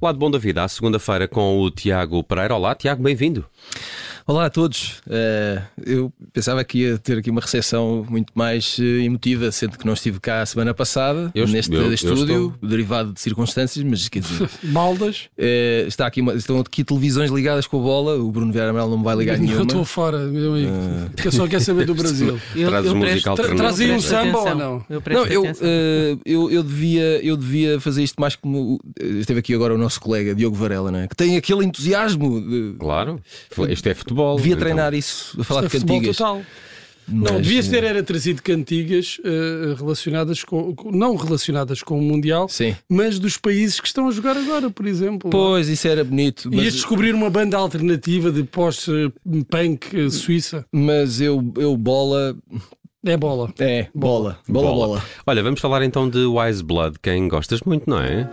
Lado bom da vida, à segunda-feira com o Tiago Pereira. Olá, Tiago, bem-vindo. Olá a todos. Uh, eu pensava que ia ter aqui uma recepção muito mais uh, emotiva, sendo que não estive cá a semana passada, Eu est- neste eu- eu estúdio, derivado de circunstâncias, mas quer dizer, Baldas. uh, está aqui uma- estão aqui televisões ligadas com a bola. O Bruno Vieira Amaral não me vai ligar Eu nenhuma. estou fora, meu amigo. Que eu só quero saber do Brasil. Trazes música Tra- alternativa. trazem um samba atenção. ou não? Eu Não, eu, uh, eu, eu, devia, eu devia fazer isto mais como. uh, Esteve aqui agora o nosso colega Diogo Varela, não é? que tem aquele entusiasmo. De, Claro, isto é futebol. Devia então. treinar isso, a falar de futebol cantigas. total. Não, Mas, devias uh, ter era trazido cantigas eh, relacionadas com, não relacionadas com o Mundial, Sim. mas dos países que estão a jogar agora, por exemplo. Pois, isso era bonito. Ias Mas, descobrir uma banda alternativa de pós-punk eh, suíça. mas eu, eu, bola. É bola. É, bola. Bola, bola. Olha, vamos falar então de Wise Blood, quem gostas muito, não é?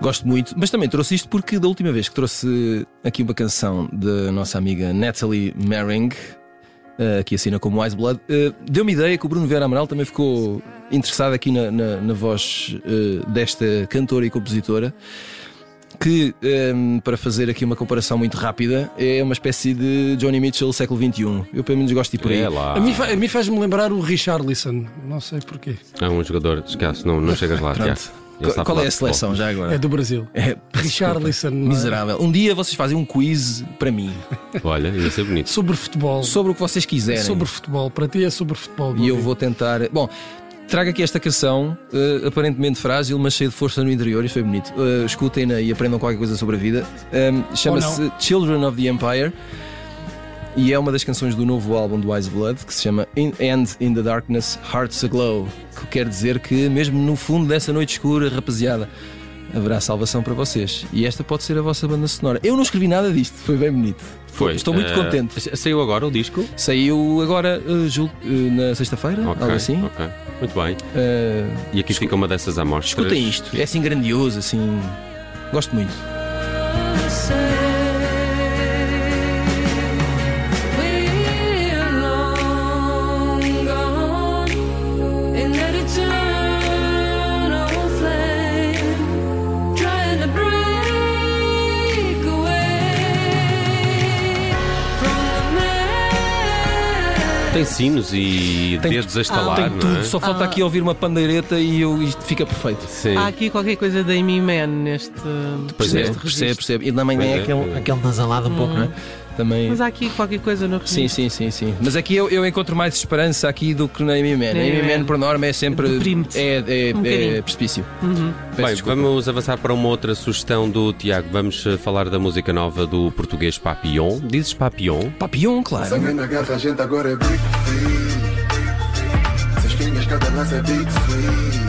Gosto muito, mas também trouxe isto porque da última vez que trouxe aqui uma canção da nossa amiga Natalie Mering, eh, que assina como Wise Blood, eh, deu-me ideia que o Bruno Vieira Amaral também ficou interessado aqui na, na- na voz eh, desta cantora e compositora. Que, eh, para fazer aqui uma comparação muito rápida, é uma espécie de Johnny Mitchell século XXI. Eu, pelo menos, gosto de ir por aí. É lá. A mim, fa- a mim faz-me lembrar o Richarlison. Não sei porquê. É um jogador, esquece, não, não chegas lá, Tiago. Pronto. Ele está Qual, qual falar é a de futebol. seleção já agora? É do Brasil. É, Richarlison. não é? Miserável. Um dia vocês fazem um quiz para mim Olha, ia ser bonito. Sobre futebol. sobre o que vocês quiserem. Sobre futebol. Para ti é sobre futebol. E eu vou tentar. Bom, trago aqui esta canção, eh, aparentemente frágil, mas cheia de força no interior. Isto foi bonito. Eh, Escutem-na e aprendam qualquer coisa sobre a vida. Um, Chama-se Children of the Empire. E é uma das canções do novo álbum do Wise Blood que se chama In End in the Darkness, Hearts Aglow. Que quer dizer que, mesmo no fundo dessa noite escura, rapaziada, haverá salvação para vocês. E esta pode ser a vossa banda sonora. Eu não escrevi nada disto, foi bem bonito. Foi. Estou muito eh, contente. Saiu agora o disco? Saiu agora, eh, julgo, eh, na sexta-feira, Ok, algo assim. ok. Muito bem. E aqui fica uma dessas amostras. escutem isto, é assim grandioso, assim. Gosto muito. Sinos e Tem- dedos a estalar, Tem não tudo, é? só falta Ah. aqui ouvir uma pandeireta e eu, isto fica perfeito. Sim. Há aqui qualquer coisa da Amy Man neste. Pois é. Percebe, percebe, percebe. E também Pois é é, aquele, é. aquele nasalado um pouco, não é? Também. Mas há aqui qualquer coisa no Sim, sim, sim, sim. Mas aqui eu, eu encontro mais esperança aqui do que na Amy Man. A Na Amy Man, por norma, é sempre. É, é, Um é precipício. Uhum. Bem, vamos avançar para uma outra sugestão do Tiago. Vamos eh, falar da música nova do português Papillon. Dizes Papillon? Papillon, claro. Sangue na garra, a gente agora é Big Free. Seis pinhas, cada lance é Big Free.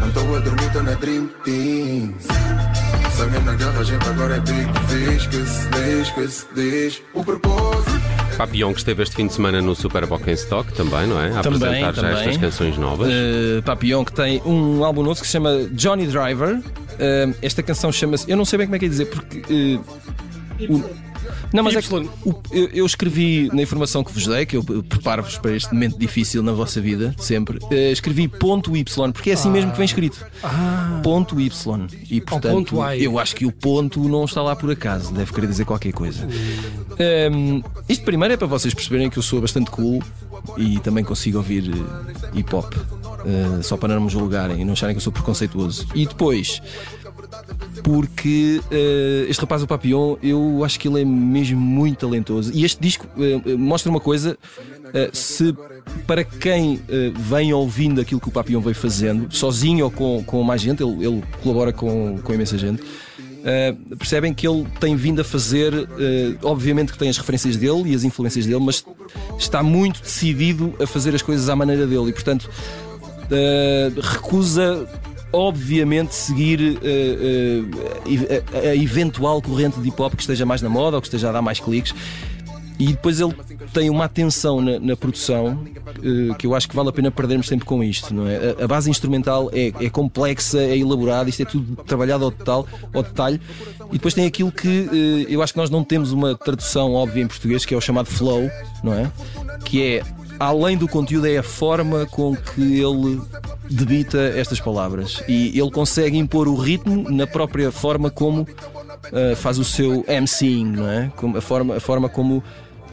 Não estou a dormir, tô na Dream Team. Sangue na garra, a gente agora é Big Fish. Que se diz, que se diz. O propósito. Papillon que esteve este fim de semana no Super Bock em Stock também, não é? A Também, apresentar já também. estas canções novas. Uh, Papillon, que tem um álbum novo que se chama Johnny Driver. Uh, esta canção chama-se. Eu não sei bem como é que é dizer, porque. uh, o- não, mas é que eu, eu escrevi na informação que vos dei, que eu preparo-vos para este momento difícil na vossa vida, sempre. uh, escrevi ponto Y, porque é assim mesmo que vem escrito. Ponto Y. E portanto, eu acho que o ponto não está lá por acaso, deve querer dizer qualquer coisa. Um, isto primeiro é para vocês perceberem que eu sou bastante cool e também consigo ouvir eh, hip hop. eh, só para não me julgarem e não acharem que eu sou preconceituoso. E depois, porque eh, este rapaz, o Papillon, eu acho que ele é mesmo muito talentoso. E este disco eh, mostra uma coisa: eh, se para quem vem ouvindo aquilo que o Papillon veio fazendo, sozinho ou com, com mais gente, ele, ele colabora com, com imensa gente. Uh, percebem que ele tem vindo a fazer, uh, obviamente que tem as referências dele e as influências dele, mas está muito decidido a fazer as coisas à maneira dele e, portanto, uh, recusa, obviamente, seguir uh, uh, a, eventual corrente de hip hop que esteja mais na moda ou que esteja a dar mais cliques. E depois ele tem uma atenção na, na produção eh, que eu acho que vale a pena perdermos tempo com isto. Não é? a, a base instrumental é, é complexa, é elaborada, isto é tudo trabalhado ao, detal, ao detalhe. E depois tem aquilo que eh, eu acho que nós não temos uma tradução óbvia em português, que é o chamado flow, não é? Que é além do conteúdo, é a forma com que ele debita estas palavras. E ele consegue impor o ritmo na própria forma como ah, faz o seu MCing, não é? Como- a, forma, a forma como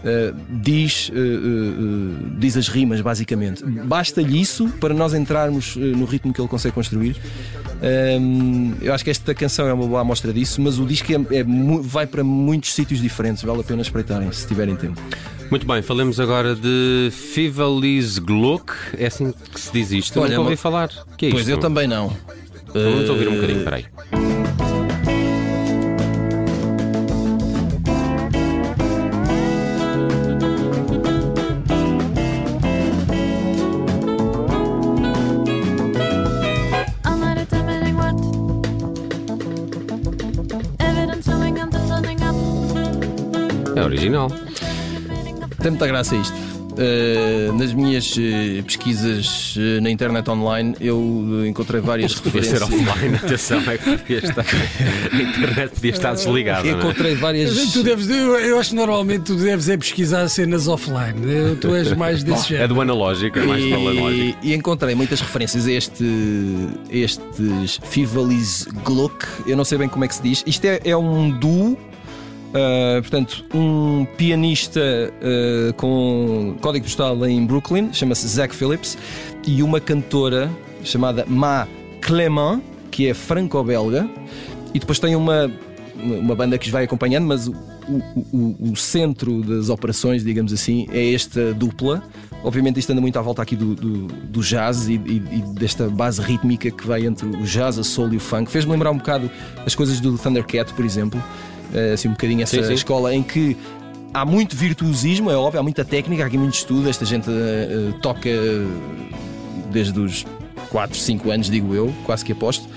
ah, diz, ah, ah, diz as rimas, basicamente. Basta-lhe isso para nós entrarmos no ritmo que ele consegue construir. Ahm, eu acho que esta canção é uma boa amostra disso, mas o disco é- é vai para muitos sítios diferentes, vale a pena espreitarem se tiverem tempo. Muito bem, falemos agora de Fivalis Gluck. É assim que se diz isto. Olha, nunca ouvi falar. O que é Pois isto? eu também não. Vamos ouvir um bocadinho, peraí. É original. Tem muita graça isto. Uh, nas minhas uh, pesquisas uh, na internet online, eu uh, encontrei várias Podia ser referências. offline, atenção, é que podia estar. A internet podia estar desligada. é? Encontrei várias. Tu deves, eu, eu acho que normalmente tu deves é pesquisar cenas offline. Eu- Tu és mais desse É género. do analógico, é mais do analógico. E, e encontrei muitas referências a este, estes Fivalis Gluck. Eu não sei bem como é que se diz. Isto é, é um duo. Uh, portanto, um pianista uh, com código postal em Brooklyn, chama-se Zach Phillips, e uma cantora chamada Ma Clément, que é franco-belga, e depois tem uma, uma banda que os vai acompanhando, mas o, o- o- centro das operações, digamos assim, é esta dupla. Obviamente isto anda muito à volta aqui do, do- do jazz e, e- e desta base rítmica que vai entre o jazz, a soul e o funk. Fez-me lembrar um bocado as coisas do Thundercat, por exemplo. Eh, assim, um bocadinho essa Sim, sim. escola em que há muito virtuosismo, é óbvio, há muita técnica, há aqui muito estudo. Esta gente eh, toca desde os 4, 5 anos, digo eu, quase que aposto.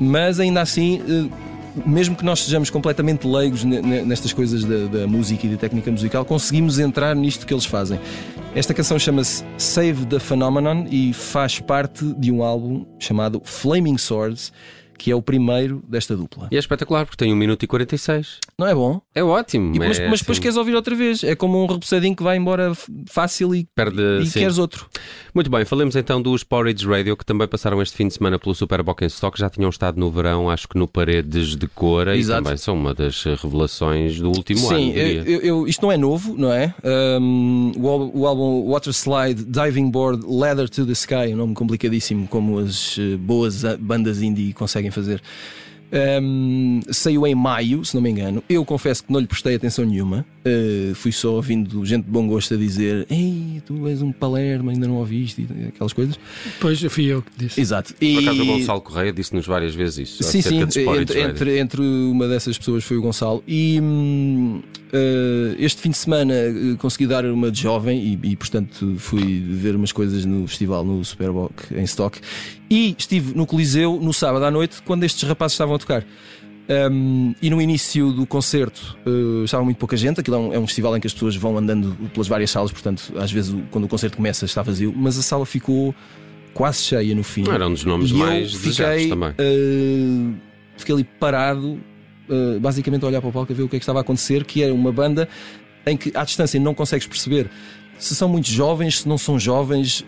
Mas ainda assim, mesmo que nós sejamos completamente leigos ne- ne- nestas coisas da, da música e da técnica musical, conseguimos entrar nisto que eles fazem. Esta canção chama-se Save the Phenomenon e faz parte de um álbum chamado Flaming Swords, que é o primeiro desta dupla. E é espetacular porque tem 1 minuto e 46. Não é bom? É ótimo. E- mas, é mas depois assim, queres ouvir outra vez. É como um repousadinho que vai embora fácil e, Perde, e sim. queres outro. Muito bem, falemos então dos Porridge Radio que também passaram este fim de semana pelo Super Bock em Stock. Já tinham estado no verão, acho que no Paredes de Cora Exato. e também são uma das revelações do último ano. Sim, eu- eu- isto não é novo, não é? Um, o, o álbum Water Slide Diving Board Leather to the Sky, um nome complicadíssimo, como as eh, boas bandas indie conseguem fazer. Um, saiu em maio, se não me engano. Eu confesso que não lhe prestei atenção nenhuma. Uh, fui só ouvindo gente de bom gosto a dizer: Ei, tu és um Palermo, ainda não ouviste, e aquelas coisas. Pois fui eu que disse. Exato. Por acaso o E- Gonçalo Correia disse-nos várias vezes isso. Sim, sim, entre, entre, entre uma dessas pessoas foi o Gonçalo. E eh, este fim de semana eh, consegui dar uma de jovem e, e, portanto, fui ver umas coisas no festival no Superboc em Stock. E estive no Coliseu no sábado à noite quando estes rapazes estavam a tocar. Um, e no início do concerto eh, estava muito pouca gente. Aquilo é um, é um festival em que as pessoas vão andando pelas várias salas, portanto, às vezes o- quando o concerto começa está vazio, mas a sala ficou quase cheia no fim. Era um dos nomes E mais fiquei, também. eh, fiquei ali parado, eh, basicamente a olhar para o palco a ver o que é que estava a acontecer, que era uma banda em que à distância não consegues perceber se são muito jovens, se não são jovens,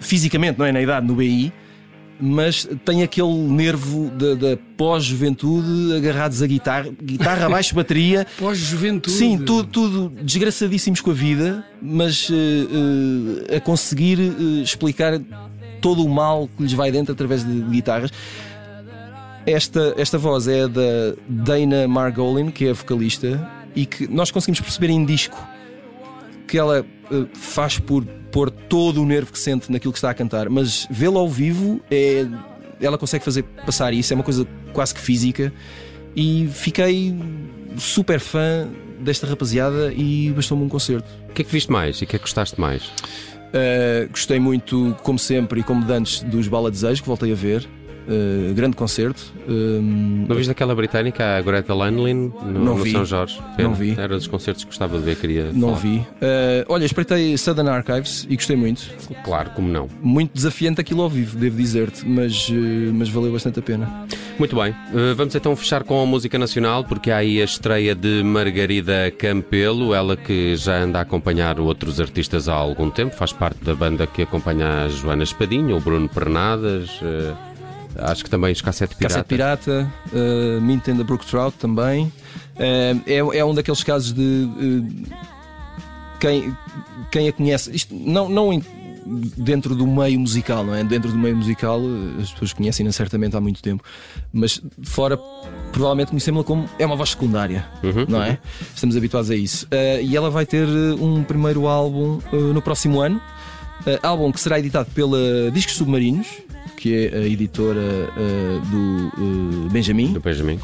fisicamente, não é na idade, no BI, mas tem aquele nervo da, pós-juventude agarrados a guitarra, guitarra, baixo, bateria. Pós-juventude. Sim, tudo, tudo desgraçadíssimos com a vida, mas eh, eh, a conseguir eh, explicar todo o mal que lhes vai dentro através de guitarras. Esta, esta voz é da Dana Margolin, que é a vocalista, e que nós conseguimos perceber em disco que ela eh, faz por pôr todo o nervo que sente naquilo que está a cantar, mas vê-la ao vivo é. Ela consegue fazer passar isso, é uma coisa quase que física. E fiquei super fã desta rapaziada e bastou-me um concerto. O que é que viste mais e o que é que gostaste mais? Uh, gostei muito, como sempre e como de antes, dos Bala Desejo, que voltei a ver. Uh, grande concerto. Um, Não viste aquela britânica, a Greta Lanlin, no, Não no vi. São Jorge? Não vi. Era dos concertos que gostava de ver, queria. não falar. vi. Uh, olha, espreitei Southern Archives e gostei muito. Claro, como não. Muito desafiante aquilo ao vivo, devo dizer-te, mas, uh, mas valeu bastante a pena. Muito bem, vamos então fechar com a música nacional, porque há aí a estreia de Margarida Campelo, ela que já anda a acompanhar outros artistas há algum tempo, faz parte da banda que acompanha a Joana Espadinha, o Bruno Pernadas, acho que também os Cassete Pirata. Cassete Pirata, uh, Mint and the Brook Trout também. Uh, é, é um daqueles casos de uh, quem, quem a conhece, isto não, não dentro do meio musical, não é? Dentro do meio musical uh, as pessoas conhecem-na certamente há muito tempo, mas fora provavelmente conhecemos-la como é uma voz secundária, Uhum, não é? Estamos habituados a isso. Uh, e ela vai ter um primeiro álbum uh, no próximo ano, Uh, álbum que será editado pela Discos Submarinos, que é a editora uh, do uh, Benjamin. Do Benjamin.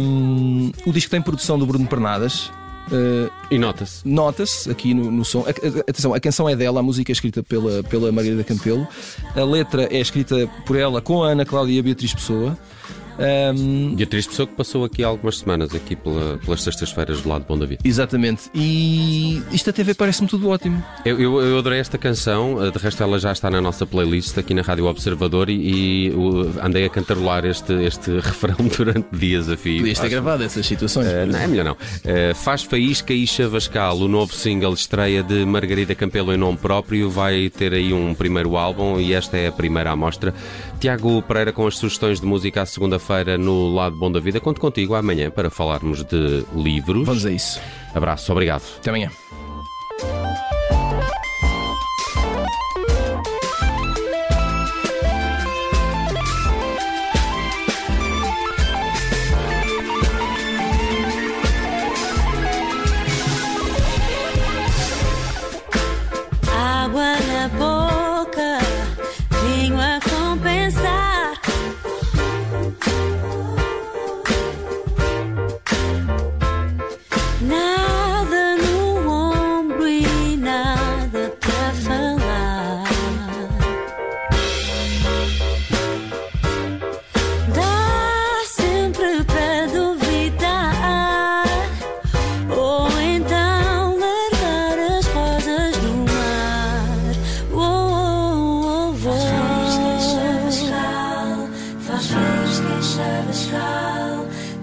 Um, o disco tem produção do Bruno Pernadas. Uh, E nota-se. Nota-se aqui no, no som. A- a- atenção, a canção é dela, a música é escrita pela, pela Margarida Campelo. A letra é escrita por ela com a Ana Cláudia e a Beatriz Pessoa. Um, Beatriz Pessoa que passou aqui algumas semanas, aqui pela- pelas sextas-feiras do lado de Bom da Vida. exatamente. E isto a TV parece-me tudo ótimo. Eu, eu, eu adorei esta canção, eh, de resto ela já está na nossa playlist aqui na Rádio Observador e, e, andei a cantarolar este, este refrão durante dias a fio. Podias ter gravado essas situações. Eh, não, é melhor não. Eh, faz Faísca e Chavascal, o novo single estreia de Margarida Campelo em nome próprio, vai ter aí um primeiro álbum e esta é a primeira amostra. Tiago Pereira com as sugestões de música à segunda-feira no Lado Bom da Vida. Conto contigo amanhã para falarmos de livros. Vamos a isso. Abraço, obrigado. Até amanhã.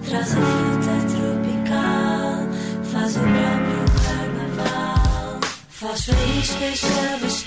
Traz a fruta tropical, faz o próprio carnaval. Faz faísca chavascal,